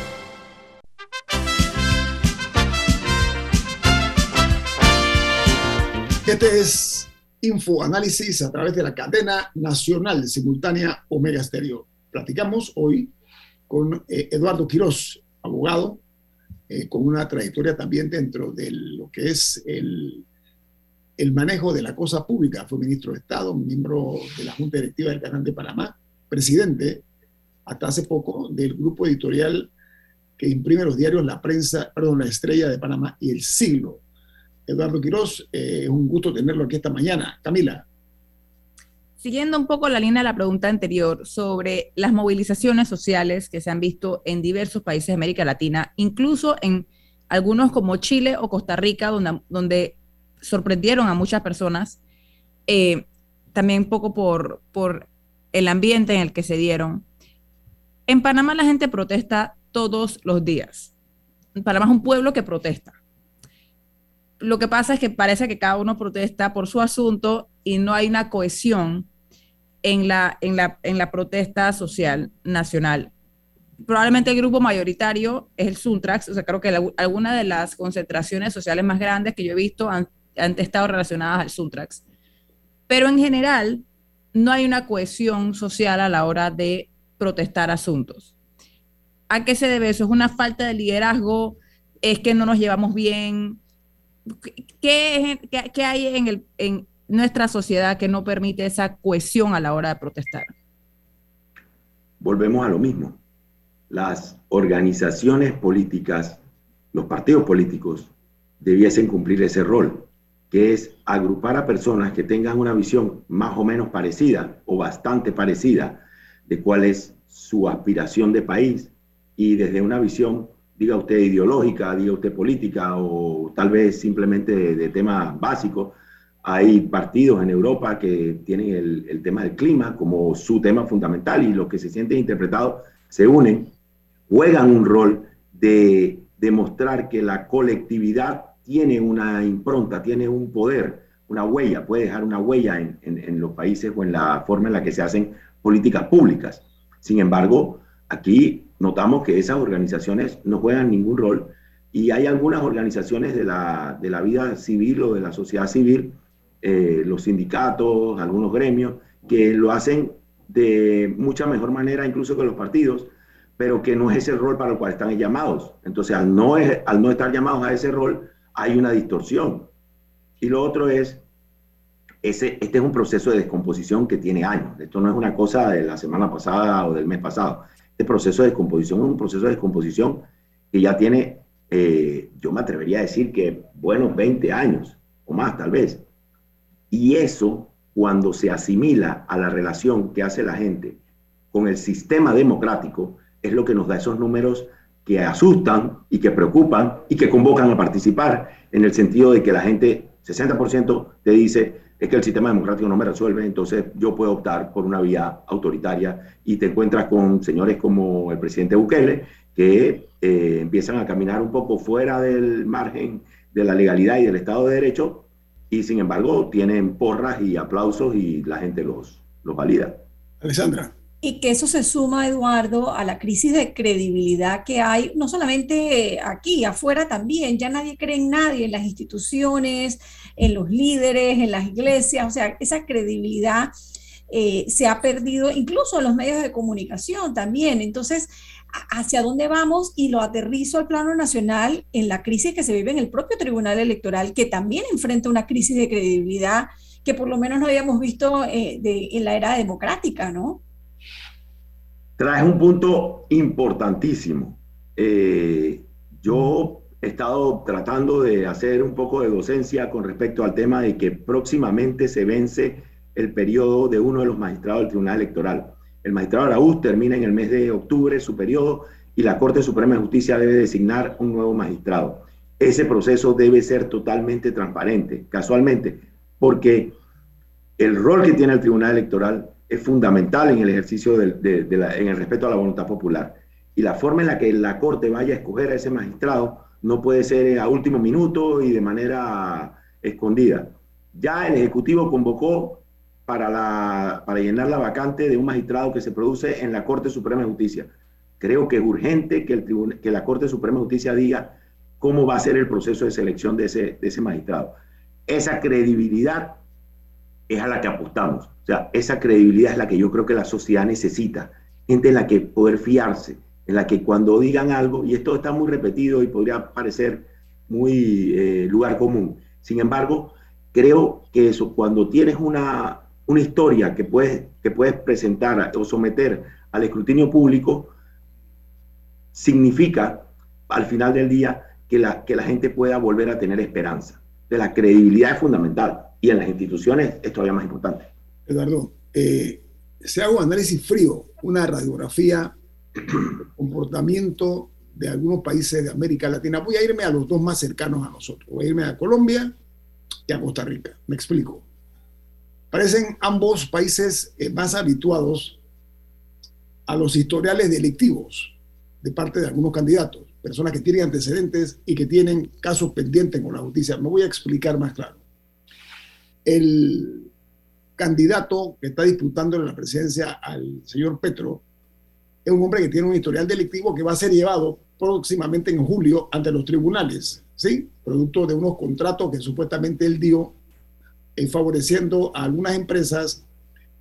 Este es Infoanálisis a través de la cadena nacional simultánea Omega Stereo. Platicamos hoy con eh, Eduardo Quirós, abogado, eh, con una trayectoria también dentro de lo que es el, el manejo de la cosa pública. Fue ministro de Estado, miembro de la Junta Directiva del Canal de Panamá, presidente hasta hace poco del grupo editorial que imprime los diarios La Prensa, perdón, La Estrella de Panamá y El Siglo Eduardo Quiroz, es eh, un gusto tenerlo aquí esta mañana. Camila. Siguiendo un poco la línea de la pregunta anterior sobre las movilizaciones sociales que se han visto en diversos países de América Latina, incluso en algunos como Chile o Costa Rica, donde, donde sorprendieron a muchas personas, eh, también un poco por el ambiente en el que se dieron. En Panamá la gente protesta todos los días. Panamá es un pueblo que protesta lo que pasa es que parece que cada uno protesta por su asunto y no hay una cohesión en la, en la, en la protesta social nacional. Probablemente el grupo mayoritario es el Suntrax, o sea, creo que algunas de las concentraciones sociales más grandes que yo he visto han, han estado relacionadas al Suntrax. Pero en general, no hay una cohesión social a la hora de protestar asuntos. ¿A qué se debe eso? ¿Es una falta de liderazgo? ¿Es que no nos llevamos bien? ¿Qué, qué, hay en, el, en nuestra sociedad que no permite esa cohesión a la hora de protestar? Volvemos a lo mismo. Las organizaciones políticas, los partidos políticos, debiesen cumplir ese rol, que es agrupar a personas que tengan una visión más o menos parecida o bastante parecida de cuál es su aspiración de país y desde una visión diga usted ideológica, diga usted política o tal vez simplemente de, tema básico. Hay partidos en Europa que tienen el, tema del clima como su tema fundamental y los que se sienten interpretados se unen, juegan un rol de demostrar que la colectividad tiene una impronta, tiene un poder, una huella, puede dejar una huella en, en los países o en la forma en la que se hacen políticas públicas. Sin embargo, aquí notamos que esas organizaciones no juegan ningún rol Y hay algunas organizaciones de la, de la vida civil o de la sociedad civil, eh, los sindicatos, algunos gremios, que lo hacen de mucha mejor manera incluso que los partidos, pero que no es ese rol para el cual están llamados. Entonces, al no, al no estar llamados a ese rol, hay una distorsión. Y lo otro es, ese, este es un proceso de descomposición que tiene años. Esto no es una cosa de la semana pasada o del mes pasado. Este proceso de descomposición es un proceso de descomposición que ya tiene, eh, yo me atrevería a decir que buenos 20 años o más tal vez. Y eso, cuando se asimila a la relación que hace la gente con el sistema democrático, es lo que nos da esos números que asustan y que preocupan y que convocan a participar en el sentido de que la gente, 60% te dice, es que el sistema democrático no me resuelve, entonces yo puedo optar por una vía autoritaria y te encuentras con señores como el presidente Bukele que eh, empiezan a caminar un poco fuera del margen de la legalidad y del Estado de Derecho y sin embargo tienen porras y aplausos y la gente los, los valida. Alessandra. Y que eso se suma, Eduardo, a la crisis de credibilidad que hay, no solamente aquí, afuera también. Ya nadie cree en nadie, en las instituciones, en los líderes, en las iglesias. O sea, esa credibilidad eh, se ha perdido, incluso en los medios de comunicación también. Entonces, ¿hacia dónde vamos? Y lo aterrizo al plano nacional en la crisis que se vive en el propio Tribunal Electoral, que también enfrenta una crisis de credibilidad que por lo menos no habíamos visto eh, en la era democrática, ¿no? Traes un punto importantísimo. Eh, yo he estado tratando de hacer un poco de docencia con respecto al tema de que próximamente se vence el periodo de uno de los magistrados del Tribunal Electoral. El magistrado Araúz termina en el mes de octubre su periodo y la Corte Suprema de Justicia debe designar un nuevo magistrado. Ese proceso debe ser totalmente transparente, casualmente, porque el rol que tiene el Tribunal Electoral es fundamental en el ejercicio de, en el respeto a la voluntad popular. Y la forma en la que la Corte vaya a escoger a ese magistrado no puede ser a último minuto y de manera escondida. Ya el Ejecutivo convocó para, la, para llenar la vacante de un magistrado que se produce en la Corte Suprema de Justicia. Creo que es urgente que, el que la Corte Suprema de Justicia diga cómo va a ser el proceso de selección de ese, de ese magistrado. Esa credibilidad es a la que apostamos. O sea, esa credibilidad es la que yo creo que la sociedad necesita. Gente en la que poder fiarse, en la que cuando digan algo, y esto está muy repetido y podría parecer muy eh, lugar común. Sin embargo, creo que eso, cuando tienes una, una historia que puedes, que puedes presentar o someter al escrutinio público, significa al final del día que la, que la gente pueda volver a tener esperanza. De la credibilidad es fundamental y en las instituciones es todavía más importante. Eduardo, eh, se hago un análisis frío, una radiografía del comportamiento de algunos países de América Latina. Voy a irme a los dos más cercanos a nosotros. Voy a irme a Colombia y a Costa Rica. Me explico. Parecen ambos países eh, más habituados a los historiales delictivos de parte de algunos candidatos, personas que tienen antecedentes y que tienen casos pendientes con la justicia. Me voy a explicar más claro. El candidato que está disputando la presidencia al señor Petro es un hombre que tiene un historial delictivo que va a ser llevado próximamente en julio ante los tribunales, ¿sí? Producto de unos contratos que supuestamente él dio eh, favoreciendo a algunas empresas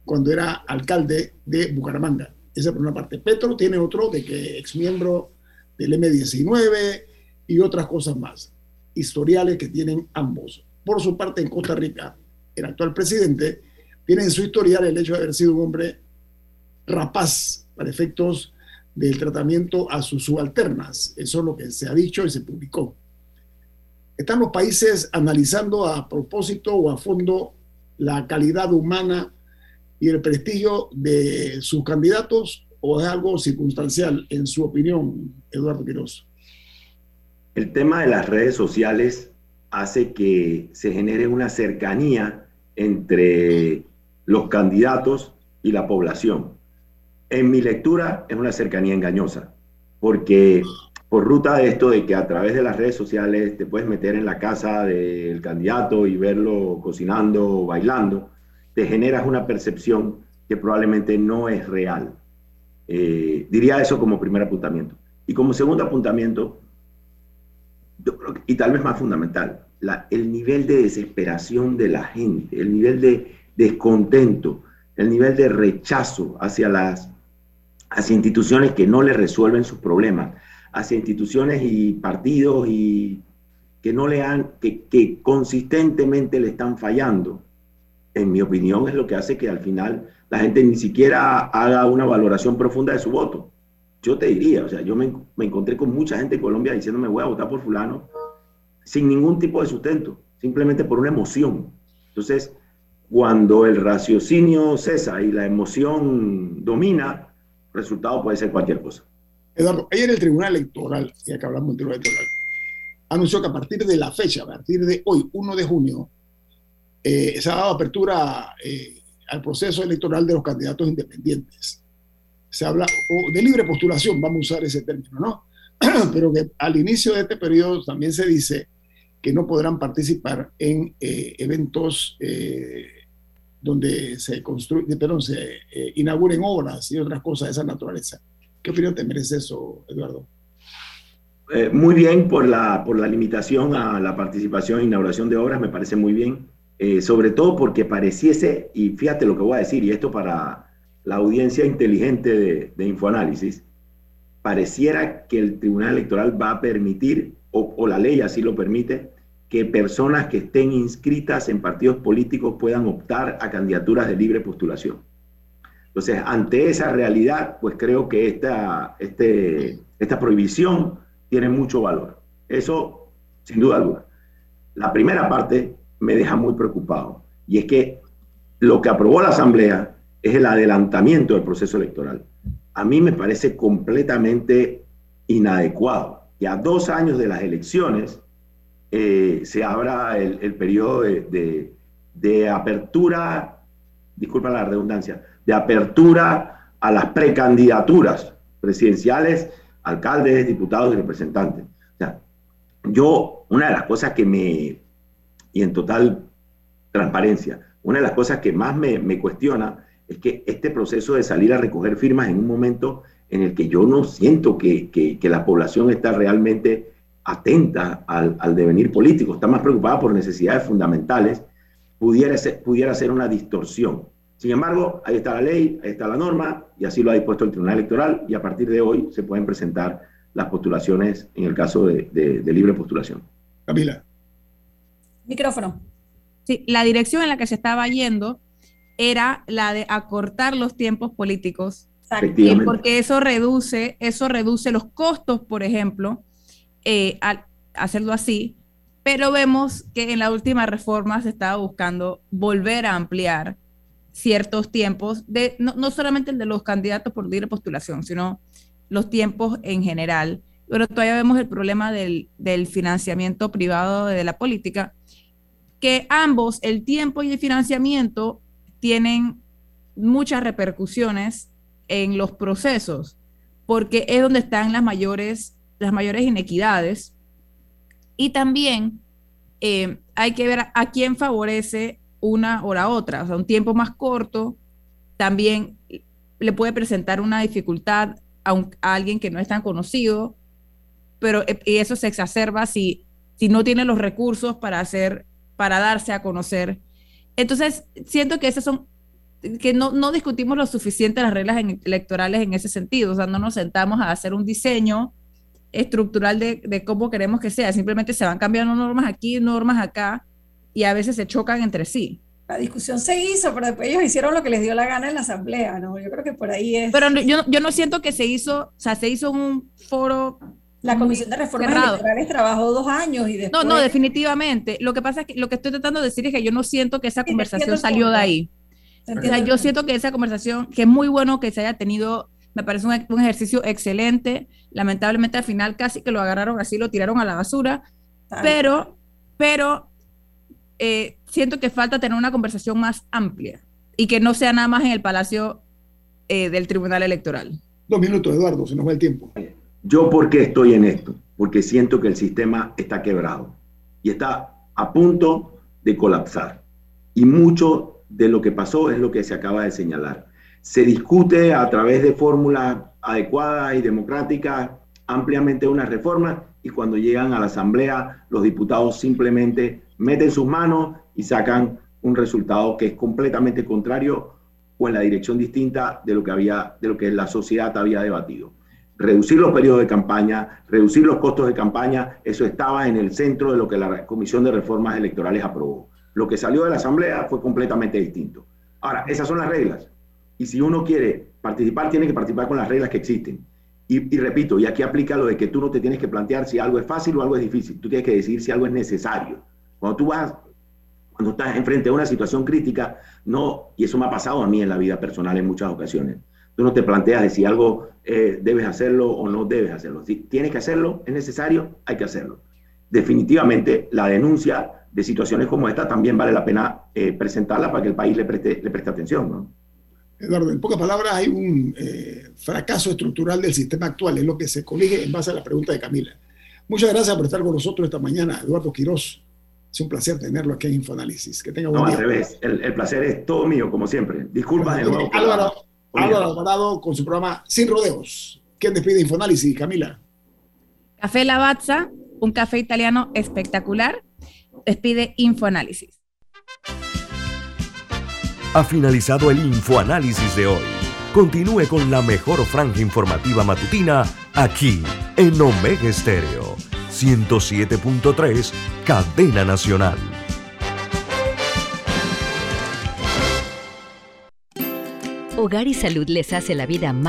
cuando era alcalde de Bucaramanga. Esa por una parte. Petro tiene otro de que ex miembro del M19 y otras cosas más. Historiales que tienen ambos. Por su parte, en Costa Rica, el actual presidente tiene en su historial el hecho de haber sido un hombre rapaz para efectos del tratamiento a sus subalternas. Eso es lo que se ha dicho y se publicó. ¿Están los países analizando a propósito o a fondo la calidad humana y el prestigio de sus candidatos o es algo circunstancial, en su opinión, Eduardo Quiroz? El tema de las redes sociales hace que se genere una cercanía entre los candidatos y la población. En mi lectura es una cercanía engañosa, porque por ruta de esto de que a través de las redes sociales te puedes meter en la casa del candidato y verlo cocinando o bailando, te generas una percepción que probablemente no es real. Eh, diría eso como primer apuntamiento. Y como segundo apuntamiento, y tal vez más fundamental, el nivel de desesperación de la gente, el nivel de descontento, el nivel de rechazo hacia las hacia instituciones que no le resuelven sus problemas, hacia instituciones y partidos y que no le han, que, que consistentemente le están fallando, en mi opinión es lo que hace que al final la gente ni siquiera haga una valoración profunda de su voto. Yo te diría, o sea, yo me, me encontré con mucha gente en Colombia diciéndome voy a votar por fulano sin ningún tipo de sustento, simplemente por una emoción. Entonces, cuando el raciocinio cesa y la emoción domina, el resultado puede ser cualquier cosa. Eduardo, ayer el Tribunal Electoral, ya que hablamos del Tribunal Electoral, anunció que a partir de la fecha, a partir de hoy, 1 de junio, eh, se ha dado apertura eh, al proceso electoral de los candidatos independientes. Se habla de libre postulación, vamos a usar ese término, ¿no? Pero que al inicio de este periodo también se dice que no podrán participar en eh, eventos donde se construye, perdón, se inauguren obras y otras cosas de esa naturaleza. ¿Qué opinión te merece eso, Eduardo? muy bien por la, por la limitación a la participación e inauguración de obras, me parece muy bien. Eh, sobre todo porque pareciese, y fíjate lo que voy a decir, y esto para la audiencia inteligente de, Infoanálisis, pareciera que el Tribunal Electoral va a permitir, o, o, la ley así lo permite, que personas que estén inscritas en partidos políticos puedan optar a candidaturas de libre postulación. Entonces, ante esa realidad, pues creo que esta, este, esta prohibición tiene mucho valor. Eso, sin duda alguna. La primera parte me deja muy preocupado. Y es que lo que aprobó la Asamblea es el adelantamiento del proceso electoral. A mí me parece completamente inadecuado que a dos años de las elecciones eh, se abra el, periodo de, de, apertura, disculpa la redundancia, de apertura a las precandidaturas presidenciales, alcaldes, diputados y representantes. Yo, una de las cosas que me y en total transparencia. Una de las cosas que más me, cuestiona es que este proceso de salir a recoger firmas en un momento en el que yo no siento que, la población está realmente atenta al, devenir político, está más preocupada por necesidades fundamentales, pudiera ser, pudiera ser una distorsión. Sin embargo, ahí está la ley, ahí está la norma, y así lo ha dispuesto el Tribunal Electoral, y a partir de hoy se pueden presentar las postulaciones en el caso de, de libre postulación. Camila. Micrófono. Sí, la dirección en la que se estaba yendo era la de acortar los tiempos políticos. Porque eso reduce, eso reduce los costos, por ejemplo, eh, al hacerlo así. Pero vemos que en la última reforma se estaba buscando volver a ampliar ciertos tiempos, de, no, solamente el de los candidatos por libre postulación, sino los tiempos en general. Pero todavía vemos el problema del, del financiamiento privado de la política, que ambos, el tiempo y el financiamiento, tienen muchas repercusiones en los procesos, porque es donde están las mayores, las mayores inequidades. Y también eh, hay que ver a, quién favorece una o la otra. O sea, un tiempo más corto también le puede presentar una dificultad a, a alguien que no es tan conocido, pero eh, y eso se exacerba si, si no tiene los recursos para hacer para darse a conocer. Entonces, siento que esas son, que no, no discutimos lo suficiente las reglas electorales en ese sentido, o sea, no nos sentamos a hacer un diseño estructural de, de cómo queremos que sea, simplemente se van cambiando normas aquí, normas acá, y a veces se chocan entre sí. La discusión se hizo, pero después ellos hicieron lo que les dio la gana en la asamblea, ¿no? Yo creo que por ahí es. Pero yo, yo no siento que se hizo, o sea, se hizo un foro la Comisión de Reformas Electorales trabajó dos años y después... No, no, definitivamente. Lo que pasa es que lo que estoy tratando de decir es que yo no siento que esa conversación salió de ahí. O sea, yo siento que esa conversación, que es muy bueno que se haya tenido, me parece un, ejercicio excelente. Lamentablemente al final casi que lo agarraron así, lo tiraron a la basura. Pero, pero eh, siento que falta tener una conversación más amplia y que no sea nada más en el Palacio eh, del Tribunal Electoral. Dos minutos, Eduardo, se nos va el tiempo. Yo, ¿por qué estoy en esto? Porque siento que el sistema está quebrado y está a punto de colapsar. Y mucho de lo que pasó es lo que se acaba de señalar. Se discute a través de fórmulas adecuadas y democráticas ampliamente una reforma y cuando llegan a la Asamblea, los diputados simplemente meten sus manos y sacan un resultado que es completamente contrario o en la dirección distinta de lo que había, de lo que la sociedad había debatido. Reducir los periodos de campaña, reducir los costos de campaña, eso estaba en el centro de lo que la Comisión de Reformas Electorales aprobó. Lo que salió de la Asamblea fue completamente distinto. Ahora, esas son las reglas. Y si uno quiere participar, tiene que participar con las reglas que existen. Y, repito, y aquí aplica lo de que tú no te tienes que plantear si algo es fácil o algo es difícil. Tú tienes que decidir si algo es necesario. Cuando tú vas, cuando estás enfrente de una situación crítica, no, y eso me ha pasado a mí en la vida personal en muchas ocasiones. Tú no te planteas de si algo eh, debes hacerlo o no debes hacerlo. Si tienes que hacerlo, es necesario, hay que hacerlo. Definitivamente, la denuncia de situaciones como esta también vale la pena eh, presentarla para que el país le preste, le preste atención. ¿no? Eduardo, en pocas palabras, hay un eh, fracaso estructural del sistema actual, es lo que se colige en base a la pregunta de Camila. Muchas gracias por estar con nosotros esta mañana, Eduardo Quirós. Es un placer tenerlo aquí en Infoanálisis. Que tenga buen no, día. al revés, el, placer es todo mío, como siempre. Disculpas de nuevo. Álvaro, Álvaro Alvarado con su programa Sin Rodeos. ¿Quién despide Infoanálisis, Camila? Café Lavazza, un café italiano espectacular. Despide Infoanálisis. Ha finalizado el infoanálisis de hoy. Continúe con la mejor franja informativa matutina aquí en Omega Estéreo 107.3, Cadena Nacional. Hogar y Salud les hace la vida más